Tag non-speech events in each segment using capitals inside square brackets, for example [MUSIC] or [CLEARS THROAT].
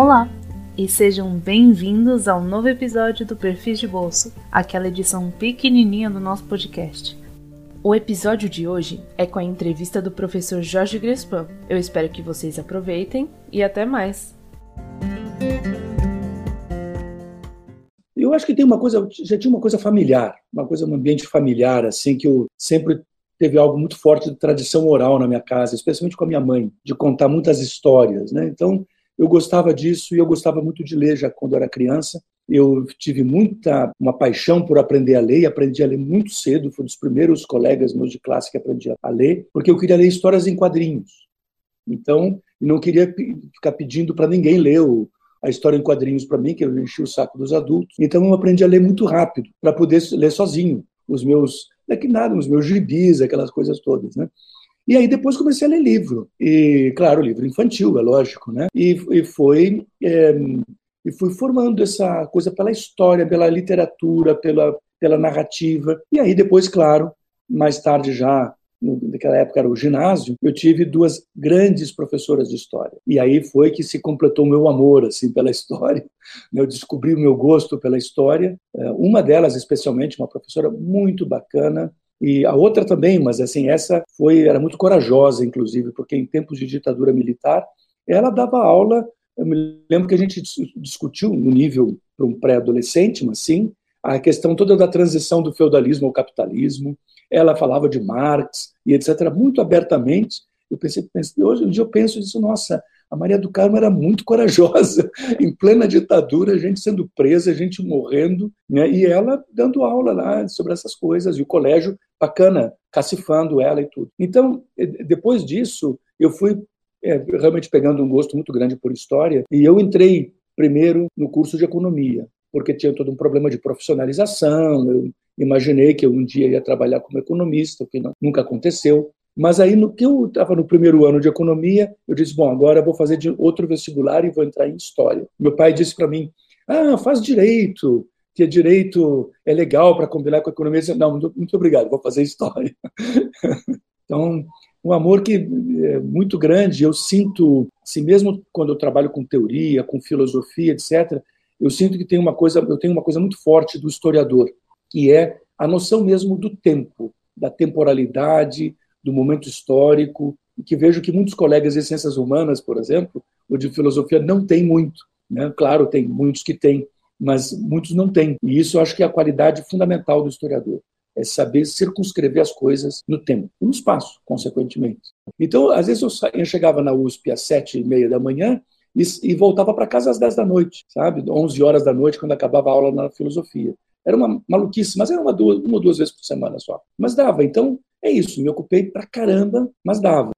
Olá e sejam bem-vindos ao novo episódio do Perfis de Bolso, aquela edição pequenininha do nosso podcast. O episódio de hoje é com a entrevista do professor Jorge Grespan. Eu espero que vocês aproveitem e até mais. Eu acho que tem uma coisa, já tinha uma coisa familiar, uma coisa, um ambiente familiar, assim, que eu sempre teve algo muito forte de tradição oral na minha casa, especialmente com a minha mãe, de contar muitas histórias, né? Então, eu gostava disso e eu gostava muito de ler já quando era criança. Eu tive muita uma paixão por aprender a ler e aprendi a ler muito cedo. Fui um dos primeiros colegas meus de classe que aprendi a ler, porque eu queria ler histórias em quadrinhos. Então, não queria ficar pedindo para ninguém ler a história em quadrinhos para mim, que eu enchi o saco dos adultos. Então, eu aprendi a ler muito rápido, para poder ler sozinho os meus, daqui nada, os meus gibis, aquelas coisas todas, né? E aí depois comecei a ler livro. E, claro, livro infantil, é lógico, né? E, e foi... É, e fui formando essa coisa pela história, pela literatura, pela, pela narrativa. E aí depois, claro, mais tarde já, naquela época era o ginásio, eu tive duas grandes professoras de história. E aí foi que se completou o meu amor assim pela história. [LAUGHS] Eu descobri o meu gosto pela história. É, uma delas, especialmente, uma professora muito bacana, e a outra também, mas assim, essa foi era muito corajosa, inclusive, porque em tempos de ditadura militar, ela dava aula. Eu me lembro que a gente discutiu no nível para um pré-adolescente, mas sim, a questão toda da transição do feudalismo ao capitalismo. Ela falava de Marx e etc. muito abertamente. Eu pensei, pensei hoje um dia eu penso isso, nossa, a Maria do Carmo era muito corajosa, [LAUGHS] em plena ditadura, gente sendo presa, gente morrendo, né? e ela dando aula lá sobre essas coisas, e o colégio bacana, cacifando ela e tudo. Então, depois disso, eu fui é, realmente pegando um gosto muito grande por história, e eu entrei primeiro no curso de economia, porque tinha todo um problema de profissionalização, eu imaginei que eu um dia ia trabalhar como economista, o que não, nunca aconteceu. Mas aí, no que eu estava no primeiro ano de economia, eu disse: bom, agora eu vou fazer de outro vestibular e vou entrar em história. Meu pai disse para mim: ah, faz direito, que direito é legal para combinar com a economia. Não, muito obrigado, vou fazer história. [LAUGHS] então, um amor que é muito grande. Eu sinto, assim, mesmo quando eu trabalho com teoria, com filosofia, etc., eu sinto que tem uma coisa, eu tenho uma coisa muito forte do historiador, que é a noção mesmo do tempo, da temporalidade, do momento histórico, e que vejo que muitos colegas de ciências humanas, por exemplo, ou de filosofia, não têm muito. Né? Claro, tem muitos que têm, mas muitos não têm. E isso eu acho que é a qualidade fundamental do historiador. É saber circunscrever as coisas no tempo e no espaço, consequentemente. Então, às vezes eu, eu chegava na USP às sete e meia da manhã e, e voltava para casa às dez da noite, sabe? Onze horas da noite, quando acabava a aula na filosofia. Era uma maluquice, mas era uma, duas, uma ou duas vezes por semana só. Mas dava. Então, é isso, me ocupei pra caramba, mas dava.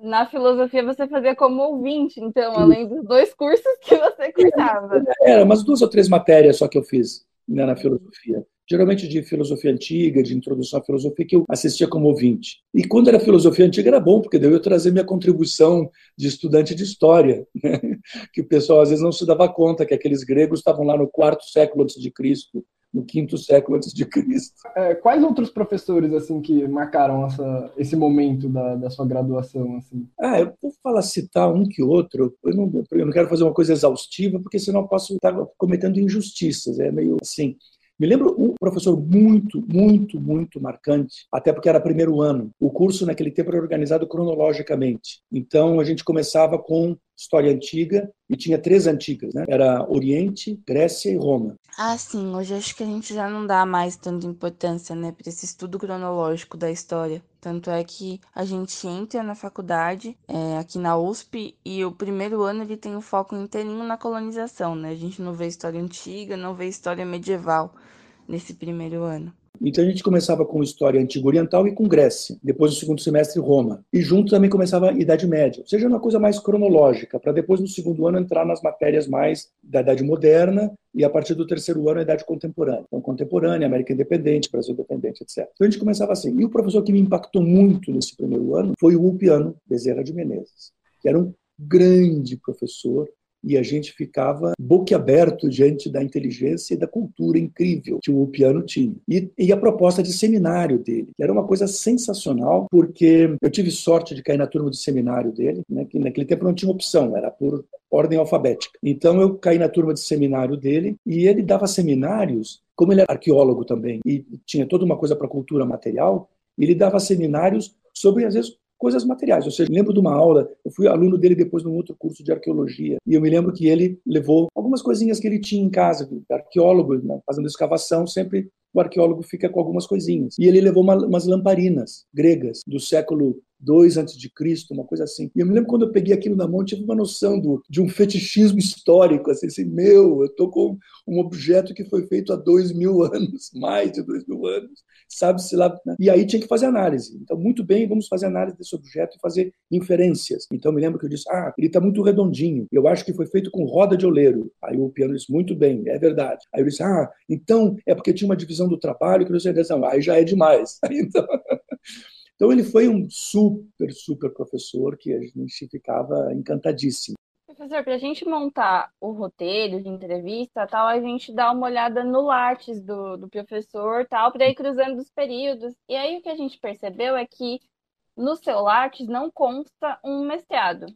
Na filosofia você fazia como ouvinte, então, além dos dois cursos que você [LAUGHS] cursava. Era, umas duas ou três matérias só que eu fiz né, na filosofia. Geralmente de filosofia antiga, de introdução à filosofia, que eu assistia como ouvinte. E quando era filosofia antiga era bom, porque daí eu trazer minha contribuição de estudante de história, né? [LAUGHS] que o pessoal às vezes não se dava conta que aqueles gregos estavam lá no quarto século antes de Cristo, no quinto século antes de Cristo. É, quais outros professores assim que marcaram essa, esse momento da, da sua graduação? Assim? Ah, eu vou falar citar um que outro. Eu não, eu não quero fazer uma coisa exaustiva, porque senão eu posso estar cometendo injustiças. É meio assim. Me lembro um professor muito, muito, muito marcante, até porque era primeiro ano. O curso naquele tempo era organizado cronologicamente. Então a gente começava com história antiga e tinha três antigas, né? Era Oriente, Grécia e Roma. Ah, sim. Hoje acho que a gente já não dá mais tanta importância, né, para esse estudo cronológico da história. Tanto é que a gente entra na faculdade é, aqui na USP e o primeiro ano ele tem o foco inteirinho na colonização, né? A gente não vê história antiga, não vê história medieval nesse primeiro ano. Então a gente começava com história antiga oriental e com Grécia, depois no segundo semestre Roma. E junto também começava a Idade Média, ou seja, uma coisa mais cronológica, para depois no segundo ano entrar nas matérias mais da Idade Moderna e a partir do terceiro ano a Idade Contemporânea. Então contemporânea, América Independente, Brasil Independente, etc. Então a gente começava assim. E o professor que me impactou muito nesse primeiro ano foi o Ulpiano Bezerra de Menezes, que era um grande professor, e a gente ficava boquiaberto diante da inteligência e da cultura incrível que o piano tinha. E, e a proposta de seminário dele, era uma coisa sensacional, porque eu tive sorte de cair na turma do seminário dele, né, que naquele tempo não tinha opção, era por ordem alfabética. Então eu caí na turma de seminário dele e ele dava seminários, como ele era arqueólogo também e tinha toda uma coisa para cultura material, ele dava seminários sobre às vezes coisas materiais. Ou seja, lembro de uma aula, eu fui aluno dele depois num outro curso de arqueologia, e eu me lembro que ele levou algumas coisinhas que ele tinha em casa, arqueólogo, né, fazendo escavação, sempre o arqueólogo fica com algumas coisinhas. E ele levou uma, umas lamparinas gregas do século 2 antes de Cristo, uma coisa assim. E eu me lembro quando eu peguei aquilo na mão, tive uma noção do, de um fetichismo histórico, assim, assim meu, eu estou com um objeto que foi feito há dois mil [LAUGHS] anos, mais de dois mil anos, sabe-se lá. Né? E aí tinha que fazer análise. Então, muito bem, vamos fazer análise desse objeto e fazer inferências. Então, eu me lembro que eu disse, ah, ele está muito redondinho, eu acho que foi feito com roda de oleiro. Aí o piano disse, muito bem, é verdade. Aí eu disse, ah, então é porque tinha uma divisão do trabalho que não sei, não, aí já é demais. [LAUGHS] Então... Então ele foi um super, super professor que a gente ficava encantadíssimo. Professor, para a gente montar o roteiro de entrevista, tal, a gente dá uma olhada no Lattes do, do professor, tal, para ir cruzando os períodos. E aí o que a gente percebeu é que no seu Lattes não consta um mestrado.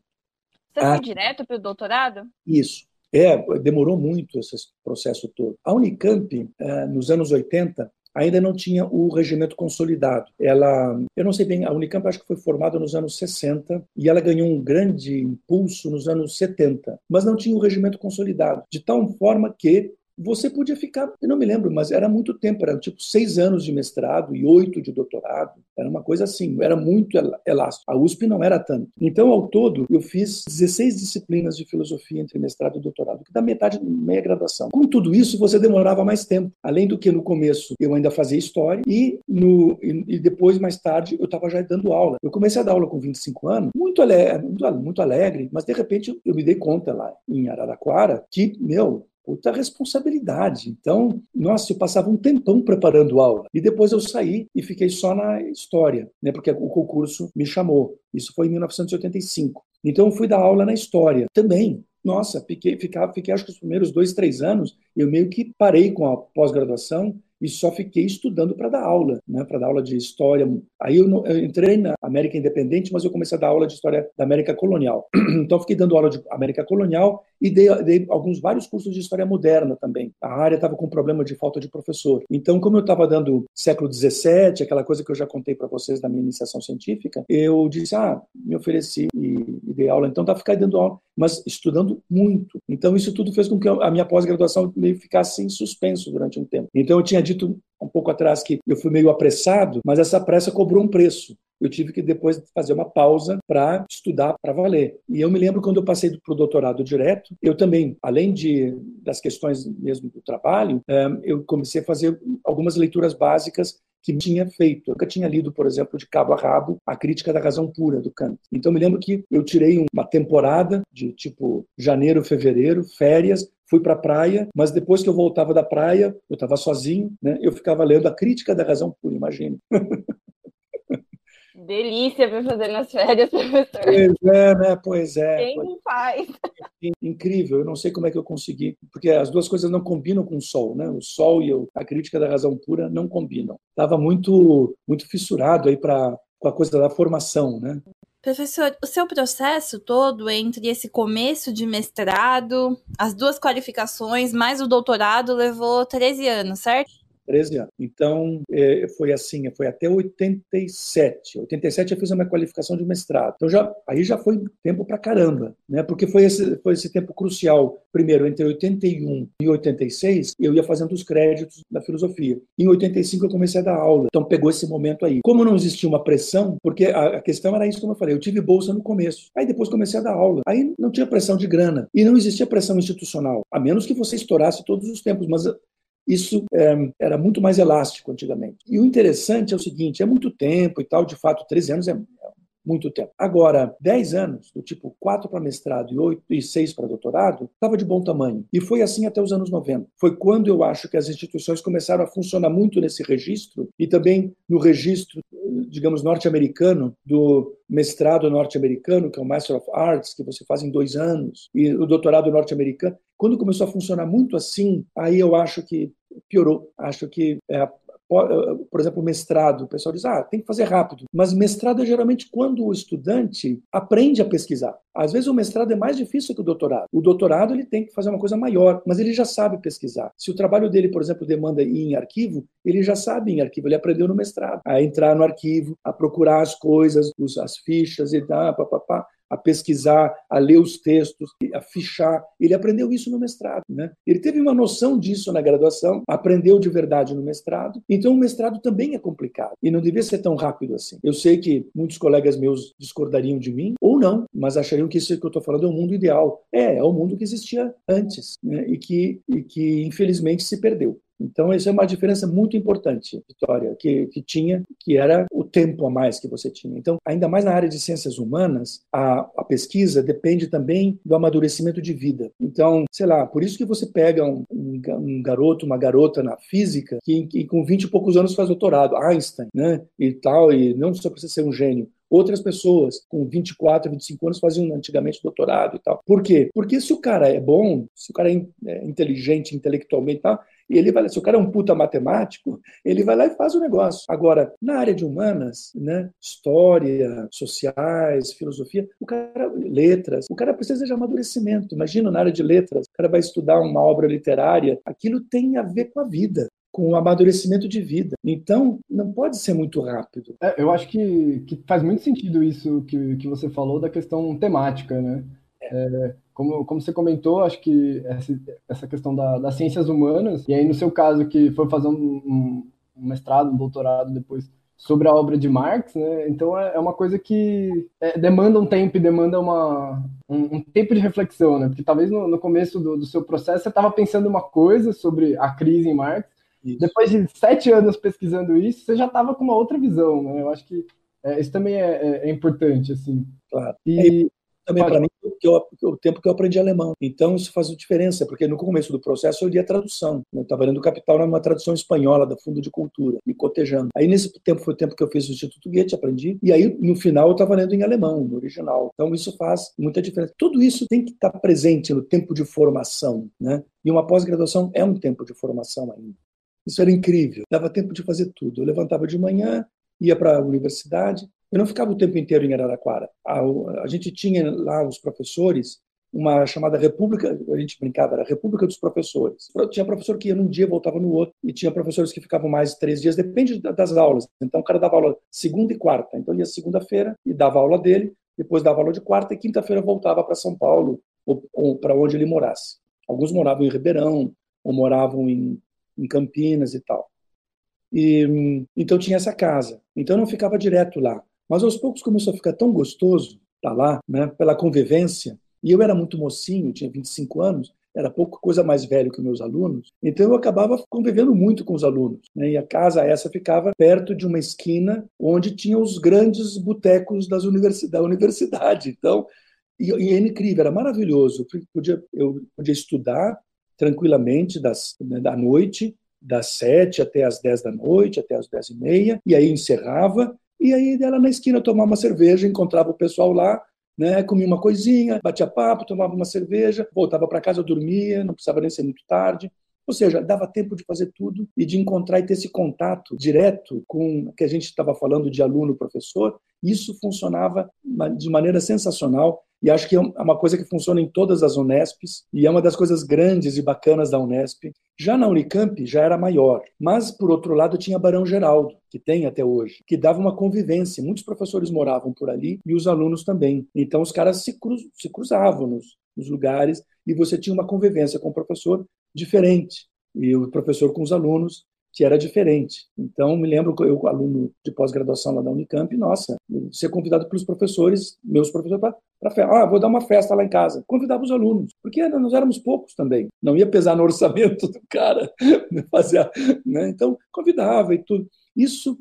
Você ah, foi direto para o doutorado? Isso. É, demorou muito esse processo todo. A Unicamp, eh, nos anos 80, ainda não tinha o regimento consolidado. Ela, eu não sei bem, a Unicamp acho que foi formada nos anos 60 e ela ganhou um grande impulso nos anos 70, mas não tinha o regimento consolidado, de tal forma que você podia ficar, eu não me lembro, mas era muito tempo, era tipo seis anos de mestrado e oito de doutorado, era uma coisa assim, era muito elástico. A USP não era tanto. Então, ao todo, eu fiz 16 disciplinas de filosofia entre mestrado e doutorado, que dá metade, meia graduação. Com tudo isso, você demorava mais tempo, além do que no começo eu ainda fazia história e, no, e, depois, mais tarde, eu estava já dando aula. Eu comecei a dar aula com 25 anos, muito alegre, muito alegre, mas de repente eu me dei conta lá em Araraquara que, meu, puta responsabilidade. Então, nossa, eu passava um tempão preparando aula. E depois eu saí e fiquei só na história, né, porque o concurso me chamou. Isso foi em 1985. Então, eu fui dar aula na história. Também, nossa, fiquei, ficava, fiquei acho que os primeiros dois, três anos, eu meio que parei com a pós-graduação e só fiquei estudando para dar aula, né, para dar aula de história. Aí eu, eu, entrei na América Independente, mas eu comecei a dar aula de história da América Colonial. [CLEARS THROAT] Então fiquei dando aula de América Colonial e dei, dei alguns vários cursos de história moderna também. A área estava com problema de falta de professor. Então, como eu estava dando século XVII, aquela coisa que eu já contei para vocês da minha iniciação científica, eu disse, ah, me ofereci e, e dei aula. Então, tá ficar dando aula, mas estudando muito. Então, isso tudo fez com que a minha pós-graduação ficasse em suspenso durante um tempo. Então, eu tinha dito um pouco atrás que eu fui meio apressado, mas essa pressa cobrou um preço. Eu tive que depois fazer uma pausa para estudar para valer. E eu me lembro quando eu passei para o doutorado direto, eu também, além de das questões mesmo do trabalho, eh, eu comecei a fazer algumas leituras básicas que tinha feito. Eu nunca tinha lido, por exemplo, de cabo a rabo, a crítica da razão pura do Kant. Então, me lembro que eu tirei uma temporada de tipo janeiro, fevereiro, férias, fui para a praia, mas depois que eu voltava da praia, eu estava sozinho, né? Eu ficava lendo a crítica da razão pura, imagine. [LAUGHS] Delícia para fazer nas férias, [LAUGHS] professor. Pois é, né? Pois é. Quem não faz? Incrível, eu não sei como é que eu consegui, porque as duas coisas não combinam com o sol, né? O sol e a crítica da razão pura não combinam. Estava muito, muito fissurado aí para com a coisa da formação, né? Professor, o seu processo todo entre esse começo de mestrado, as duas qualificações, mais o doutorado, levou 13 anos, certo? 13 anos. Então, é, foi assim, foi até 87. 87 eu fiz a minha qualificação de mestrado. Então, já, aí já foi tempo pra caramba, né? Porque foi esse, foi esse tempo crucial. Primeiro, entre 81 e 86, eu ia fazendo os créditos da filosofia. Em 85, eu comecei a dar aula. Então, pegou esse momento aí. Como não existia uma pressão, porque a, a questão era isso, como eu falei, eu tive bolsa no começo. Aí depois comecei a dar aula. Aí não tinha pressão de grana. E não existia pressão institucional. A menos que você estourasse todos os tempos. Mas isso é, era muito mais elástico antigamente. E o interessante é o seguinte: é muito tempo e tal, de fato, 13 anos é, muito tempo. Agora, 10 anos, do tipo 4 para mestrado e 8 e 6 para doutorado, estava de bom tamanho. E foi assim até os anos 90. Foi quando eu acho que as instituições começaram a funcionar muito nesse registro e também no registro, digamos, norte-americano, do mestrado norte-americano, que é o Master of Arts, que você faz em dois anos, e o doutorado norte-americano. Quando começou a funcionar muito assim, aí eu acho que piorou. Acho que é, por exemplo, mestrado, o pessoal diz, ah, tem que fazer rápido. Mas mestrado é geralmente quando o estudante aprende a pesquisar. Às vezes o mestrado é mais difícil que o doutorado. O doutorado ele tem que fazer uma coisa maior, mas ele já sabe pesquisar. Se o trabalho dele, por exemplo, demanda ir em arquivo, ele já sabe em arquivo, ele aprendeu no mestrado, a entrar no arquivo, a procurar as coisas, as fichas e tal, papapá a pesquisar, a ler os textos, a fichar. Ele aprendeu isso no mestrado. Né? Ele teve uma noção disso na graduação, aprendeu de verdade no mestrado. Então, o mestrado também é complicado e não devia ser tão rápido assim. Eu sei que muitos colegas meus discordariam de mim, ou não, mas achariam que isso que eu estou falando é o mundo ideal. É, é o mundo que existia antes né? e, que, e que, infelizmente, se perdeu. Então, essa é uma diferença muito importante, Vitória, que, que tinha, que era o tempo a mais que você tinha. Então, ainda mais na área de ciências humanas, a, a pesquisa depende também do amadurecimento de vida. Então, sei lá, por isso que você pega um, um, um garoto, uma garota na física, que, que com 20 e poucos anos faz doutorado, Einstein, né, e tal, e não só precisa ser um gênio, Outras pessoas com 24, 25 anos faziam antigamente doutorado e tal. Por quê? Porque se o cara é bom, se o cara é, é inteligente intelectualmente e tal, ele vai, se o cara é um puta matemático, ele vai lá e faz o negócio. Agora, na área de humanas, né, história, sociais, filosofia, o cara, letras, o cara precisa de amadurecimento. Imagina na área de letras, o cara vai estudar uma obra literária, aquilo tem a ver com a vida com o amadurecimento de vida. Então, não pode ser muito rápido. É, eu acho que, que faz muito sentido isso que, que você falou da questão temática, né? É, como, como você comentou, acho que essa, essa questão da, das ciências humanas, e aí no seu caso que foi fazer um, um, mestrado, um doutorado depois sobre a obra de Marx, né? Então é, é uma coisa que é, demanda um tempo e demanda uma, um, um, tempo de reflexão, né? Porque talvez no, no começo do, do, seu processo você estava pensando uma coisa sobre a crise em Marx, isso. depois de sete anos pesquisando isso, você já estava com uma outra visão, né? Eu acho que é, isso também é, é, é importante, assim. Claro. E, também para mim que eu, o tempo que eu aprendi alemão. Então isso faz diferença, porque no começo do processo eu li a tradução. Eu estava lendo Capital numa tradução espanhola da Fundo de Cultura, me cotejando. Aí nesse tempo foi o tempo que eu fiz o Instituto Goethe, aprendi, e aí no final eu estava lendo em alemão, no original. Então isso faz muita diferença. Tudo isso tem que estar tá presente no tempo de formação, né? E uma pós-graduação é um tempo de formação ainda. Isso era incrível. Dava tempo de fazer tudo. Eu levantava de manhã, ia para a universidade, eu não ficava o tempo inteiro em Araraquara. A, a gente tinha lá os professores uma chamada República, a gente brincava, era República dos Professores. Tinha professor que ia num dia, voltava no outro, e tinha professores que ficavam mais de três dias, depende das aulas. Então o cara dava aula segunda e quarta, então ia segunda-feira e dava aula dele, depois dava aula de quarta e quinta-feira voltava para São Paulo ou, ou para onde ele morasse. Alguns moravam em Ribeirão, ou moravam em, em Campinas e tal. E, então tinha essa casa. Então eu não ficava direto lá. Mas aos poucos começou a ficar tão gostoso estar tá lá, né, pela convivência. E eu era muito mocinho, tinha 25 anos, era pouco coisa mais velho que meus alunos, então eu acabava convivendo muito com os alunos. Né? E a casa essa ficava perto de uma esquina onde tinha os grandes botecos das universi da universidade. Então, e, e é incrível, era maravilhoso. Eu podia, eu podia estudar tranquilamente das, né, da noite, das sete até as dez da noite, até as dez e meia, e aí encerrava, e aí ela na esquina tomava uma cerveja, encontrava o pessoal lá, né, comia uma coisinha, batia papo, tomava uma cerveja, voltava para casa, dormia, não precisava nem ser muito tarde. Ou seja, dava tempo de fazer tudo e de encontrar e ter esse contato direto com que a gente estava falando de aluno-professor. Isso funcionava de maneira sensacional e acho que é uma coisa que funciona em todas as Unesps e é uma das coisas grandes e bacanas da Unesp. Já na Unicamp já era maior, mas por outro lado tinha Barão Geraldo, que tem até hoje, que dava uma convivência. Muitos professores moravam por ali e os alunos também. Então os caras se, cruz, se cruzavam nos, nos lugares e você tinha uma convivência com o professor diferente e o professor com os alunos que era diferente. Então, me lembro que eu, aluno de pós-graduação lá da Unicamp, nossa, ser convidado pelos professores, meus professores, para festa. Ah, vou dar uma festa lá em casa. Convidava os alunos, porque nós éramos poucos também. Não ia pesar no orçamento [LAUGHS] do cara. Fazer, né? Então, convidava e tudo. Isso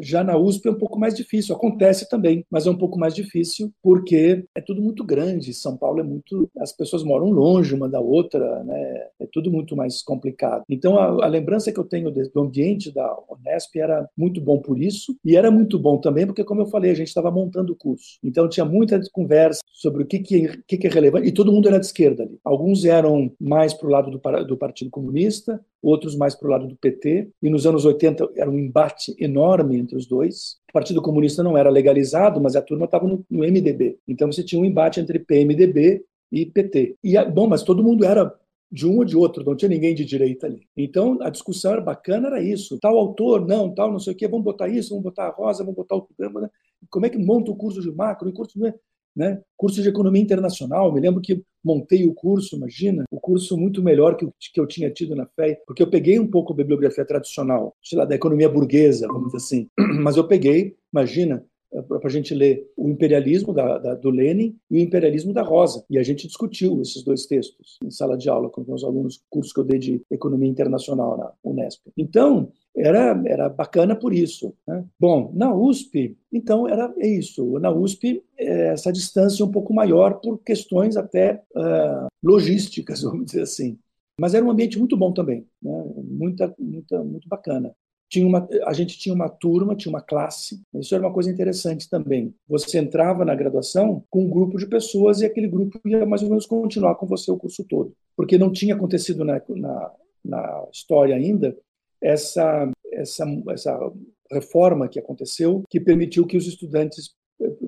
já na USP é um pouco mais difícil. Acontece também, mas é um pouco mais difícil porque é tudo muito grande. São Paulo é muito. As pessoas moram longe uma da outra, né? É tudo muito mais complicado. Então, a, a lembrança que eu tenho do ambiente da Unesp era muito bom por isso e era muito bom também porque, como eu falei, a gente estava montando o curso. Então, tinha muita conversa sobre o que, que, que, que é relevante e todo mundo era de esquerda ali. Alguns eram mais para o lado do, do Partido Comunista, outros mais para o lado do PT. E nos anos 80 era um embate enorme entre os dois. O Partido Comunista não era legalizado, mas a turma estava no, no, MDB. Então você tinha um embate entre PMDB e PT. E, bom, mas todo mundo era de um ou de outro, não tinha ninguém de direita ali. Então, a discussão era bacana, era isso. Tal autor, não, tal, não sei o quê, vamos botar isso, vamos botar a rosa, vamos botar o programa, né? Como é que monta o curso de macro? O curso, né? né? Curso de economia internacional, me lembro que montei o curso, imagina, o curso muito melhor que que eu tinha tido na FEI, porque eu peguei um pouco a bibliografia tradicional, sei lá, da economia burguesa, vamos dizer assim, [CLEARS THROAT] mas eu peguei, imagina, para a gente ler o imperialismo da, da, do Lenin e o imperialismo da Rosa. E a gente discutiu esses dois textos em sala de aula com meus alunos, curso que eu dei de economia internacional na Unesp. Então, era, era bacana por isso. Né? Bom, na USP, então, era é isso. Na USP, é essa distância um pouco maior por questões até uh, logísticas, [LAUGHS] vamos dizer assim. Mas era um ambiente muito bom também, né? muita, muita, muito bacana. Tinha uma, a gente tinha uma turma, tinha uma classe. Isso era uma coisa interessante também. Você entrava na graduação com um grupo de pessoas e aquele grupo ia mais ou menos continuar com você o curso todo. Porque não tinha acontecido na, na, na história ainda essa, essa, essa reforma que aconteceu, que permitiu que os estudantes,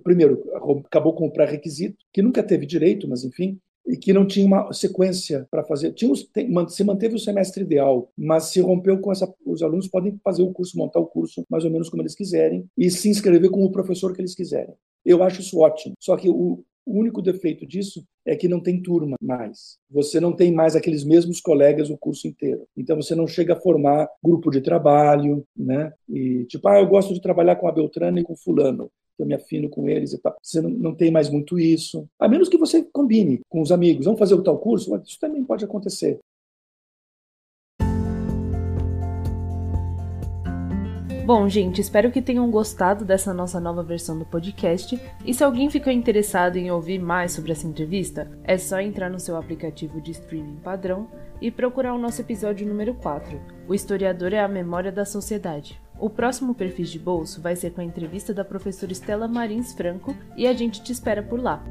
primeiro, acabou com o pré-requisito, que nunca teve direito, mas enfim, e que não tinha uma sequência para fazer. Tinha tem, se manteve o semestre ideal, mas se rompeu com essa. Os alunos podem fazer o curso, montar o curso mais ou menos como eles quiserem e se inscrever com o professor que eles quiserem. Eu acho isso ótimo. Só que o, o único defeito disso é que não tem turma mais. Você não tem mais aqueles mesmos colegas o curso inteiro. Então você não chega a formar grupo de trabalho, né? E tipo, ah, eu gosto de trabalhar com a Beltrana e com fulano. Eu me afino com eles e tal. Você não tem mais muito isso. A menos que você combine com os amigos. Vamos fazer o tal curso? Isso também pode acontecer. Bom, gente, espero que tenham gostado dessa nossa nova versão do podcast. E se alguém ficou interessado em ouvir mais sobre essa entrevista, é só entrar no seu aplicativo de streaming padrão e procurar o nosso episódio número 4. O historiador é a memória da sociedade. O próximo perfil de bolso vai ser com a entrevista da professora Estela Marins Franco e a gente te espera por lá.